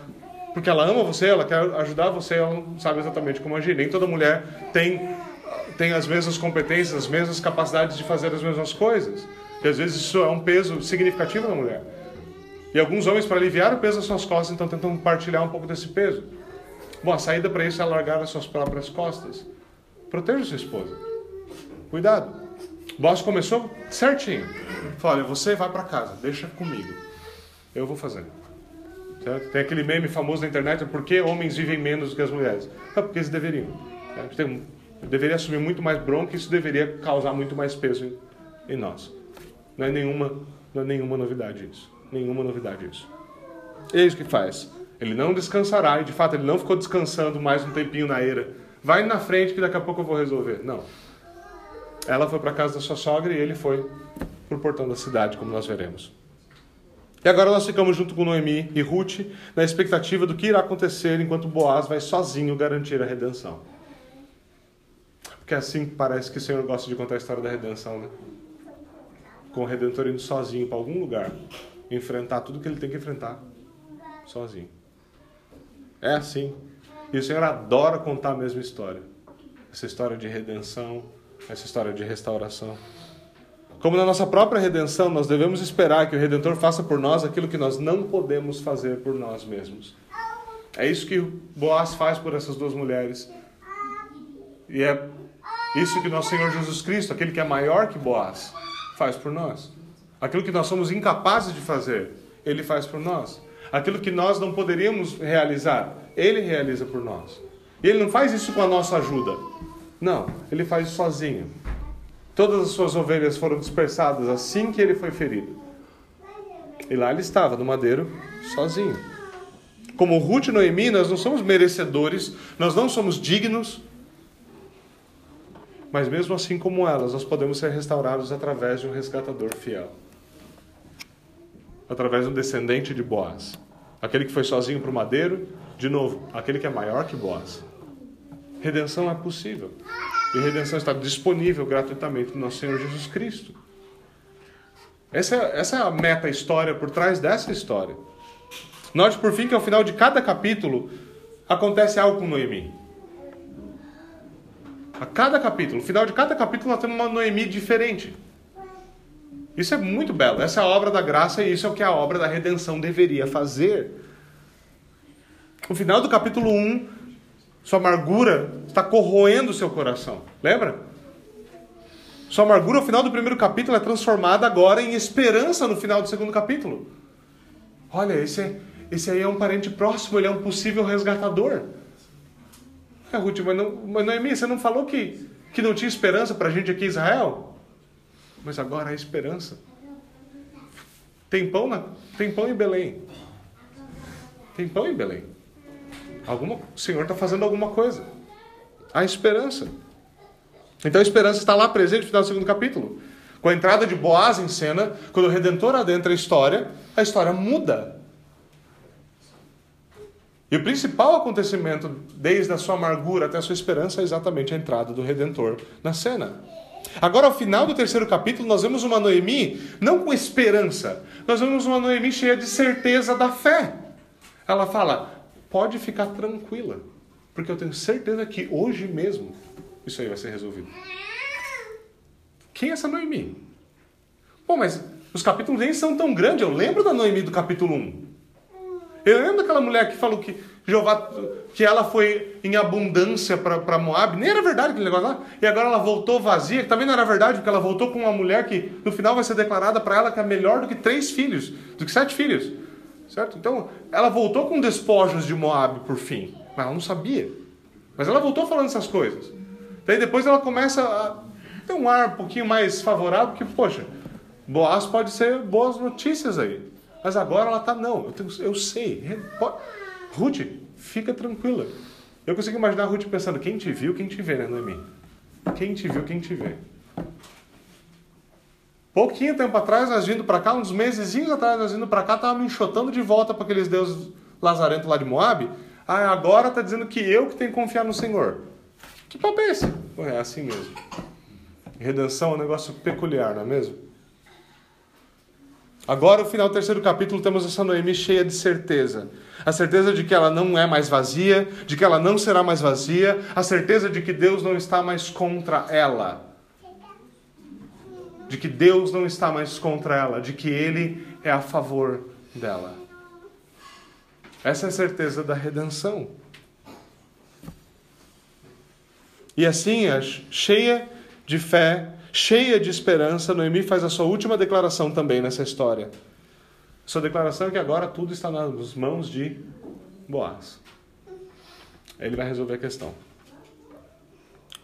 porque ela ama você, ela quer ajudar você, ela não sabe exatamente como agir. Nem toda mulher tem tem as mesmas competências, as mesmas capacidades de fazer as mesmas coisas. E às vezes isso é um peso significativo na mulher. E alguns homens, para aliviar o peso das suas costas, então tentam compartilhar um pouco desse peso. Bom, a saída para isso é largar as suas próprias costas. Proteja sua esposa. Cuidado. O boss começou certinho. Falou, olha, você vai para casa, deixa comigo. Eu vou fazer. Certo? Tem aquele meme famoso na internet, por que homens vivem menos do que as mulheres? É porque eles deveriam. Tem, deveria assumir muito mais bronca e isso deveria causar muito mais peso em, em nós. Não é nenhuma, não é nenhuma novidade isso. Nenhuma novidade isso. É isso que faz. Ele não descansará, e de fato ele não ficou descansando mais um tempinho na eira. Vai na frente que daqui a pouco eu vou resolver. Não. Ela foi para casa da sua sogra e ele foi para o portão da cidade, como nós veremos. E agora nós ficamos junto com Noemi e Ruth na expectativa do que irá acontecer enquanto Boaz vai sozinho garantir a redenção. Porque é assim parece que o Senhor gosta de contar a história da redenção, né? Com o Redentor indo sozinho para algum lugar, enfrentar tudo que ele tem que enfrentar sozinho. É assim. E o Senhor adora contar a mesma história. Essa história de redenção, essa história de restauração. Como na nossa própria redenção, nós devemos esperar que o Redentor faça por nós aquilo que nós não podemos fazer por nós mesmos. É isso que Boaz faz por essas duas mulheres. E é isso que nosso Senhor Jesus Cristo, aquele que é maior que Boaz, faz por nós. Aquilo que nós somos incapazes de fazer, ele faz por nós. Aquilo que nós não poderíamos realizar, ele realiza por nós. E ele não faz isso com a nossa ajuda. Não, ele faz sozinho. Todas as suas ovelhas foram dispersadas assim que ele foi ferido. E lá ele estava, no madeiro, sozinho. Como Ruth e Noemi, nós não somos merecedores, nós não somos dignos, mas mesmo assim como elas, nós podemos ser restaurados através de um resgatador fiel. Através de um descendente de Boaz. Aquele que foi sozinho para o madeiro, de novo, aquele que é maior que Boaz. Redenção é possível. E redenção está disponível gratuitamente no nosso Senhor Jesus Cristo. Essa é, essa é a meta história por trás dessa história. Note por fim que ao final de cada capítulo acontece algo com Noemi. A cada capítulo, no final de cada capítulo, nós temos uma Noemi diferente. Isso é muito belo. Essa é a obra da graça e isso é o que a obra da redenção deveria fazer. No final do capítulo 1, sua amargura está corroendo o seu coração. Lembra? Sua amargura, no final do primeiro capítulo, é transformada agora em esperança no final do segundo capítulo. Olha, esse, esse aí é um parente próximo, ele é um possível resgatador. É, Ruth, mas, não, mas Noemi, você não falou que, que não tinha esperança para a gente aqui em Israel? Mas agora há esperança. Tem pão, na, tem pão em Belém. Tem pão em Belém. Alguma, o Senhor está fazendo alguma coisa. Há esperança. Então a esperança está lá presente no final do segundo capítulo. Com a entrada de Boaz em cena, quando o Redentor adentra a história, a história muda. E o principal acontecimento, desde a sua amargura até a sua esperança, é exatamente a entrada do Redentor na cena. Agora, ao final do terceiro capítulo, nós vemos uma Noemi não com esperança, nós vemos uma Noemi cheia de certeza da fé. Ela fala: pode ficar tranquila, porque eu tenho certeza que hoje mesmo isso aí vai ser resolvido. Quem é essa Noemi? Bom, mas os capítulos nem são tão grandes. Eu lembro da Noemi do capítulo 1. Eu lembro daquela mulher que falou que Jeová, que ela foi em abundância para Moab. Nem era verdade aquele negócio lá. E agora ela voltou vazia, que também não era verdade, porque ela voltou com uma mulher que no final vai ser declarada para ela que é melhor do que três filhos, do que sete filhos. Certo? Então, ela voltou com despojos de Moab por fim, mas ela não sabia. Mas ela voltou falando essas coisas. Daí depois ela começa a ter um ar um pouquinho mais favorável, que, poxa, Boaz pode ser boas notícias aí. Mas agora ela está, não, eu, tenho, eu sei. Pode... Ruth, fica tranquila. Eu consigo imaginar a Ruth pensando, quem te viu, quem te vê, né, Noemi? Quem te viu, quem te vê. Pouquinho tempo atrás, nós vindo para cá, uns meses atrás, nós vindo para cá, tava me enxotando de volta para aqueles deuses lazarentos lá de Moab. Ah, agora tá dizendo que eu que tenho que confiar no Senhor. Que papo é esse? É assim mesmo. Redenção é um negócio peculiar, não é mesmo? Agora, no final do terceiro capítulo, temos essa Noemi cheia de certeza. A certeza de que ela não é mais vazia, de que ela não será mais vazia, a certeza de que Deus não está mais contra ela de que Deus não está mais contra ela, de que Ele é a favor dela. Essa é a certeza da redenção. E assim, cheia de fé, cheia de esperança, Noemi faz a sua última declaração também nessa história. Sua declaração é que agora tudo está nas mãos de Boaz. Ele vai resolver a questão.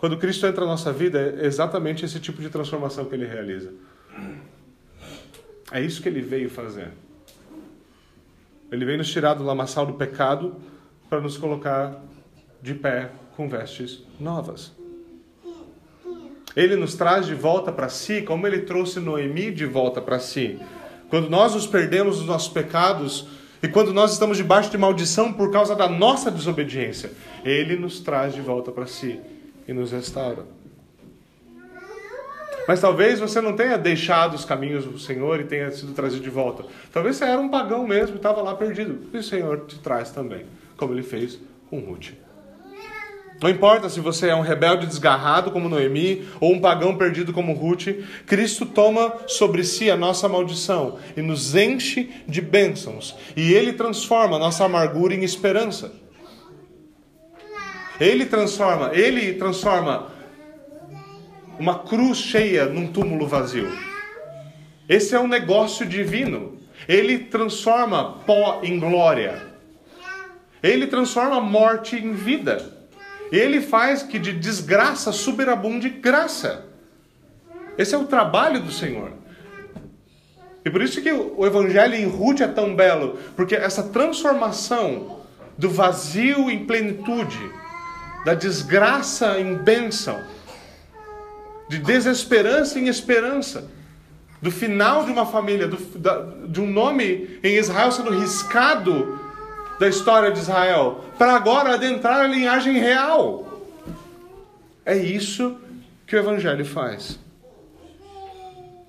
Quando Cristo entra na nossa vida, é exatamente esse tipo de transformação que ele realiza. É isso que ele veio fazer. Ele veio nos tirar do lamaçal do pecado para nos colocar de pé com vestes novas. Ele nos traz de volta para si, como ele trouxe Noemi de volta para si. Quando nós nos perdemos dos nossos pecados e quando nós estamos debaixo de maldição por causa da nossa desobediência, ele nos traz de volta para si e nos restaura. Mas talvez você não tenha deixado os caminhos do Senhor e tenha sido trazido de volta. Talvez você era um pagão mesmo e estava lá perdido. E o Senhor te traz também, como ele fez com Ruth. Não importa se você é um rebelde desgarrado como Noemi ou um pagão perdido como Ruth, Cristo toma sobre si a nossa maldição e nos enche de bênçãos. E ele transforma a nossa amargura em esperança. Ele transforma, ele transforma uma cruz cheia num túmulo vazio. Esse é um negócio divino. Ele transforma pó em glória. Ele transforma morte em vida. Ele faz que de desgraça superabunde graça. Esse é o trabalho do Senhor. E por isso que o evangelho em Ruth é tão belo, porque essa transformação do vazio em plenitude, da desgraça em bênção, de desesperança em esperança, do final de uma família, do, da, de um nome em Israel sendo riscado da história de Israel, para agora adentrar a linhagem real. É isso que o Evangelho faz.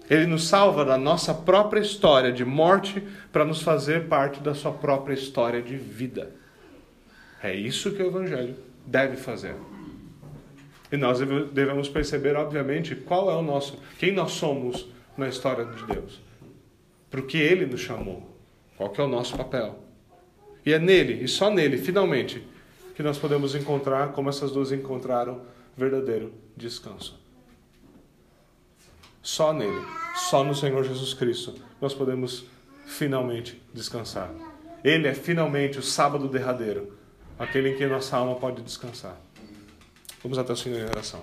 Ele nos salva da nossa própria história de morte para nos fazer parte da sua própria história de vida. É isso que o Evangelho deve fazer. E nós devemos perceber, obviamente, qual é o nosso, quem nós somos na história de Deus. Para o que Ele nos chamou. Qual que é o nosso papel. E é nele, e só nele, finalmente, que nós podemos encontrar, como essas duas encontraram, verdadeiro descanso. Só nele, só no Senhor Jesus Cristo, nós podemos finalmente descansar. Ele é finalmente o sábado derradeiro aquele em que nossa alma pode descansar. Vamos até o Senhor em oração.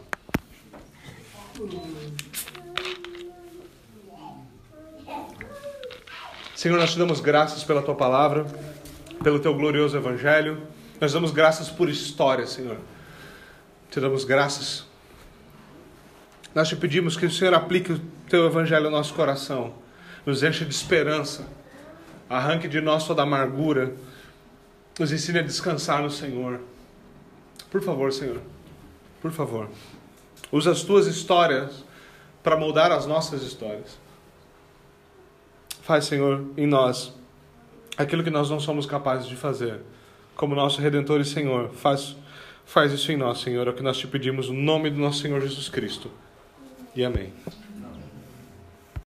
Senhor, nós te damos graças pela tua palavra, pelo teu glorioso evangelho. Nós damos graças por história, Senhor. Te damos graças. Nós te pedimos que o Senhor aplique o teu evangelho ao nosso coração, nos enche de esperança, arranque de nós toda amargura nos ensine a descansar no Senhor. Por favor, Senhor. Por favor. Usa as tuas histórias para moldar as nossas histórias. Faz, Senhor, em nós aquilo que nós não somos capazes de fazer. Como nosso Redentor e Senhor, faz, faz isso em nós, Senhor. É o que nós te pedimos no nome do nosso Senhor Jesus Cristo. E amém.